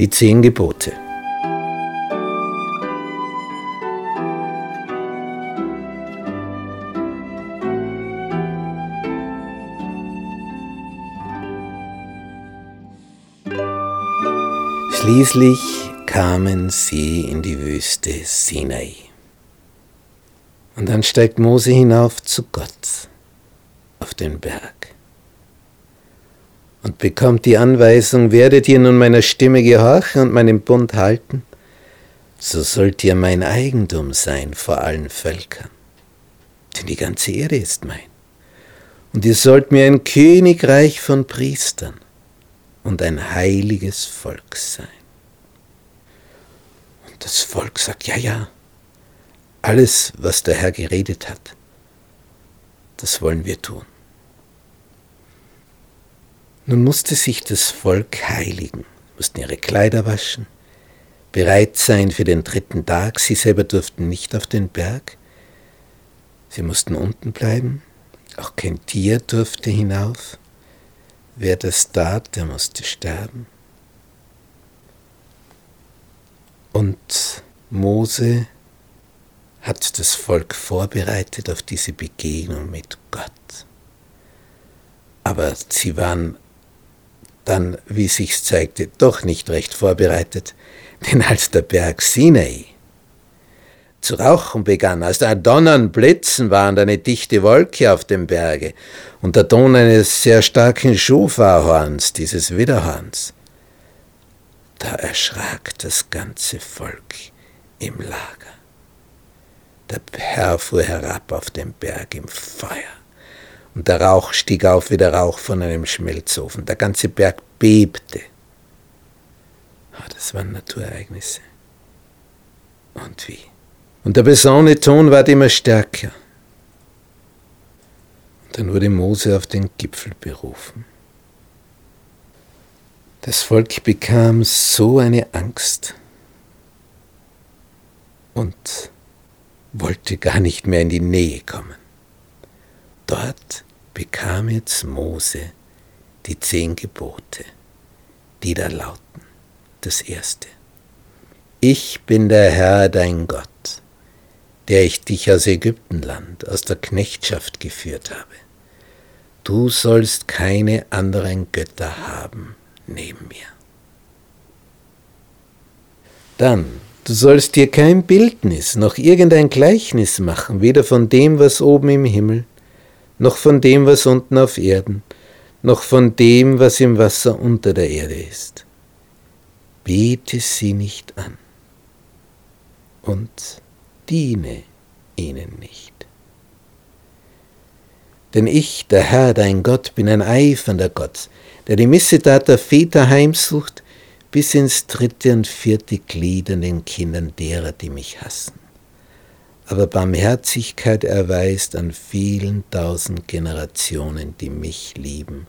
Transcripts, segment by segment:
Die zehn Gebote. Schließlich kamen sie in die Wüste Sinai. Und dann steigt Mose hinauf zu Gott auf den Berg und bekommt die Anweisung, werdet ihr nun meiner Stimme gehorchen und meinen Bund halten, so sollt ihr mein Eigentum sein vor allen Völkern. Denn die ganze Erde ist mein. Und ihr sollt mir ein Königreich von Priestern und ein heiliges Volk sein. Und das Volk sagt, ja, ja, alles, was der Herr geredet hat, das wollen wir tun. Nun musste sich das Volk heiligen, mussten ihre Kleider waschen, bereit sein für den dritten Tag. Sie selber durften nicht auf den Berg. Sie mussten unten bleiben. Auch kein Tier durfte hinauf. Wer das tat, der musste sterben. Und Mose hat das Volk vorbereitet auf diese Begegnung mit Gott. Aber sie waren dann, wie sich's zeigte, doch nicht recht vorbereitet, denn als der Berg Sinai zu rauchen begann, als da Donnern, Blitzen waren, eine dichte Wolke auf dem Berge und der Ton eines sehr starken Schofahorns, dieses Widderhorns, da erschrak das ganze Volk im Lager. Der Herr fuhr herab auf den Berg im Feuer. Und der Rauch stieg auf wie der Rauch von einem Schmelzofen. Der ganze Berg bebte. Oh, das waren Naturereignisse. Und wie? Und der besonnene Ton ward immer stärker. Und dann wurde Mose auf den Gipfel berufen. Das Volk bekam so eine Angst und wollte gar nicht mehr in die Nähe kommen. Dort bekam jetzt Mose die zehn Gebote, die da lauten. Das erste. Ich bin der Herr dein Gott, der ich dich aus Ägyptenland, aus der Knechtschaft geführt habe. Du sollst keine anderen Götter haben neben mir. Dann Du sollst dir kein Bildnis noch irgendein Gleichnis machen, weder von dem, was oben im Himmel, noch von dem, was unten auf Erden, noch von dem, was im Wasser unter der Erde ist. Bete sie nicht an und diene ihnen nicht. Denn ich, der Herr, dein Gott, bin ein eifernder Gott, der die Missetat der Väter heimsucht, bis ins dritte und vierte Glied an den Kindern derer, die mich hassen. Aber Barmherzigkeit erweist an vielen tausend Generationen, die mich lieben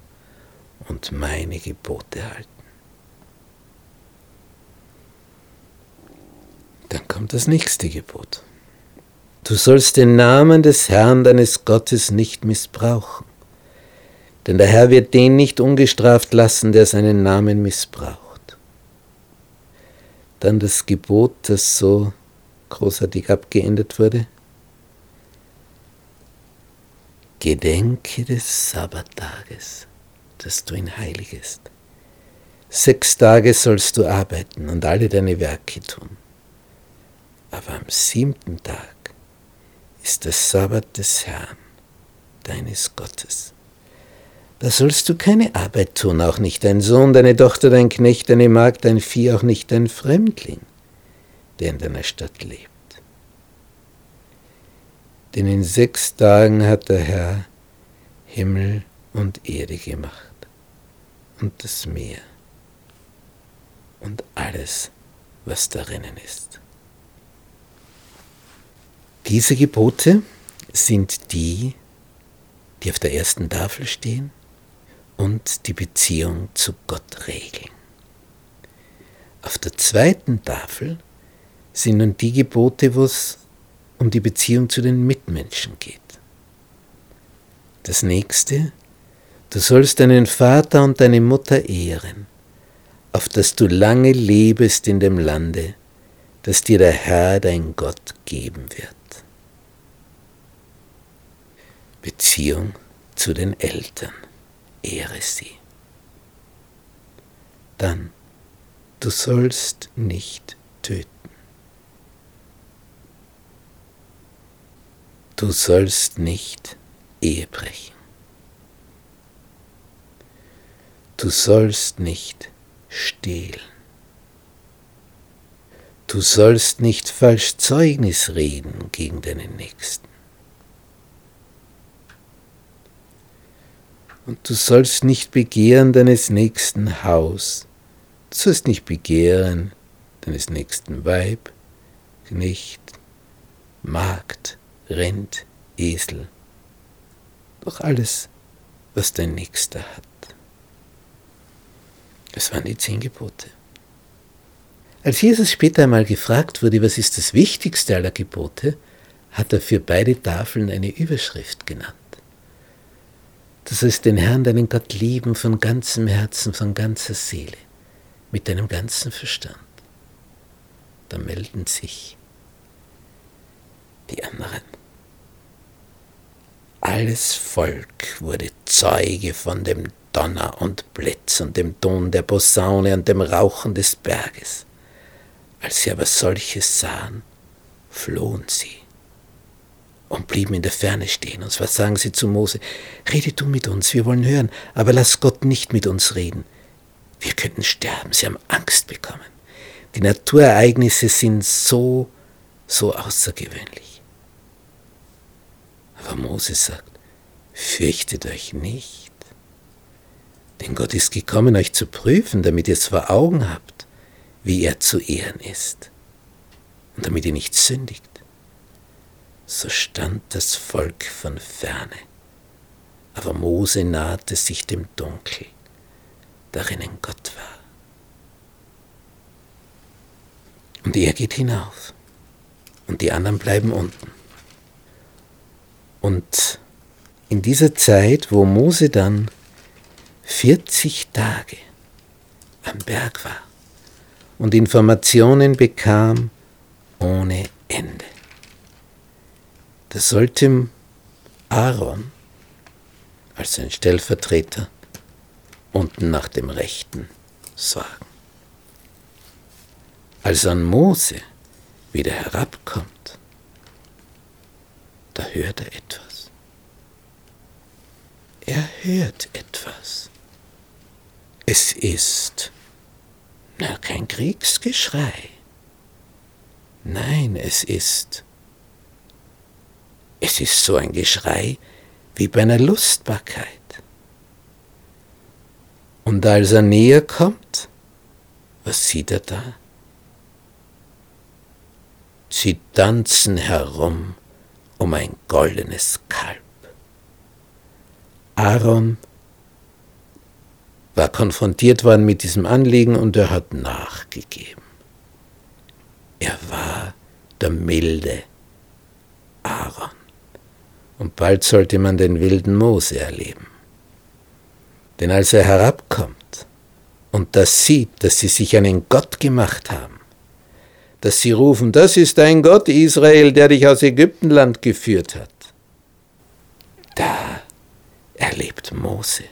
und meine Gebote halten. Dann kommt das nächste Gebot. Du sollst den Namen des Herrn deines Gottes nicht missbrauchen, denn der Herr wird den nicht ungestraft lassen, der seinen Namen missbraucht. Dann das Gebot, das so großartig abgeendet wurde. Gedenke des Sabbattages, dass du ihn heiligest. Sechs Tage sollst du arbeiten und alle deine Werke tun. Aber am siebten Tag ist der Sabbat des Herrn, deines Gottes. Da sollst du keine Arbeit tun, auch nicht dein Sohn, deine Tochter, dein Knecht, deine Magd, dein Vieh, auch nicht dein Fremdling, der in deiner Stadt lebt. Denn in sechs Tagen hat der Herr Himmel und Erde gemacht und das Meer und alles, was darinnen ist. Diese Gebote sind die, die auf der ersten Tafel stehen und die Beziehung zu Gott regeln. Auf der zweiten Tafel sind nun die Gebote, wo es um die Beziehung zu den Mitmenschen geht. Das nächste, du sollst deinen Vater und deine Mutter ehren. auf dass du lange lebest in dem Lande, das dir der Herr, dein Gott, geben wird. Beziehung zu den Eltern. Ehre sie. Dann, du sollst nicht töten. Du sollst nicht Ehe brechen. Du sollst nicht stehlen. Du sollst nicht falsch Zeugnis reden gegen deinen Nächsten. Und du sollst nicht begehren deines nächsten Haus, du sollst nicht begehren deines nächsten Weib, Knecht, Magd, Rind, Esel, doch alles, was dein Nächster hat. Das waren die zehn Gebote. Als Jesus später einmal gefragt wurde, was ist das wichtigste aller Gebote, hat er für beide Tafeln eine Überschrift genannt. Du sollst den Herrn, deinen Gott lieben von ganzem Herzen, von ganzer Seele, mit deinem ganzen Verstand. Da melden sich die anderen. Alles Volk wurde Zeuge von dem Donner und Blitz und dem Ton der Posaune und dem Rauchen des Berges. Als sie aber solches sahen, flohen sie und blieben in der Ferne stehen. Und zwar sagen sie zu Mose, rede du mit uns, wir wollen hören, aber lass Gott nicht mit uns reden. Wir könnten sterben, sie haben Angst bekommen. Die Naturereignisse sind so, so außergewöhnlich. Aber Mose sagt, fürchtet euch nicht, denn Gott ist gekommen, euch zu prüfen, damit ihr es vor Augen habt, wie er zu ehren ist und damit ihr nicht sündigt so stand das Volk von ferne. Aber Mose nahte sich dem Dunkel, darinnen Gott war. Und er geht hinauf und die anderen bleiben unten. Und in dieser Zeit, wo Mose dann 40 Tage am Berg war und Informationen bekam ohne Ende, da sollte Aaron als sein Stellvertreter unten nach dem Rechten sorgen. Als an Mose wieder herabkommt, da hört er etwas. Er hört etwas. Es ist na, kein Kriegsgeschrei. Nein, es ist es ist so ein Geschrei wie bei einer Lustbarkeit. Und als er näher kommt, was sieht er da? Sie tanzen herum um ein goldenes Kalb. Aaron war konfrontiert worden mit diesem Anliegen und er hat nachgegeben. Er war der milde Aaron und bald sollte man den wilden Mose erleben. Denn als er herabkommt und das sieht, dass sie sich einen Gott gemacht haben, dass sie rufen, das ist dein Gott, Israel, der dich aus Ägyptenland geführt hat, da erlebt Mose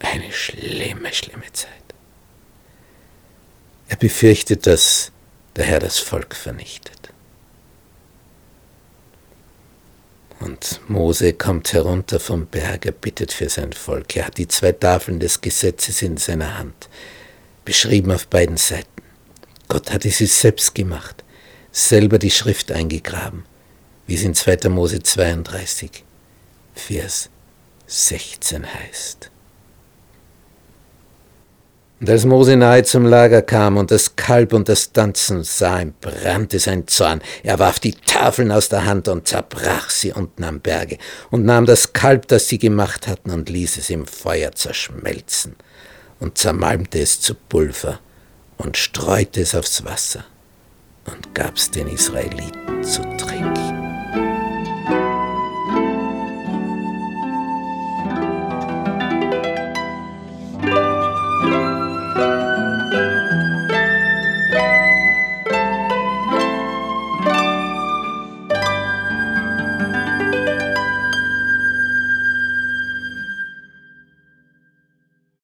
eine schlimme, schlimme Zeit. Er befürchtet, dass der Herr das Volk vernichtet. Und Mose kommt herunter vom Berg, er bittet für sein Volk. Er hat die zwei Tafeln des Gesetzes in seiner Hand, beschrieben auf beiden Seiten. Gott hatte sie selbst gemacht, selber die Schrift eingegraben, wie es in 2. Mose 32, Vers 16 heißt. Und als Mose nahe zum Lager kam und das Kalb und das Tanzen sah, ihm brannte sein Zorn. Er warf die Tafeln aus der Hand und zerbrach sie unten am Berge und nahm das Kalb, das sie gemacht hatten, und ließ es im Feuer zerschmelzen und zermalmte es zu Pulver und streute es aufs Wasser und gab's den Israeliten zu trinken.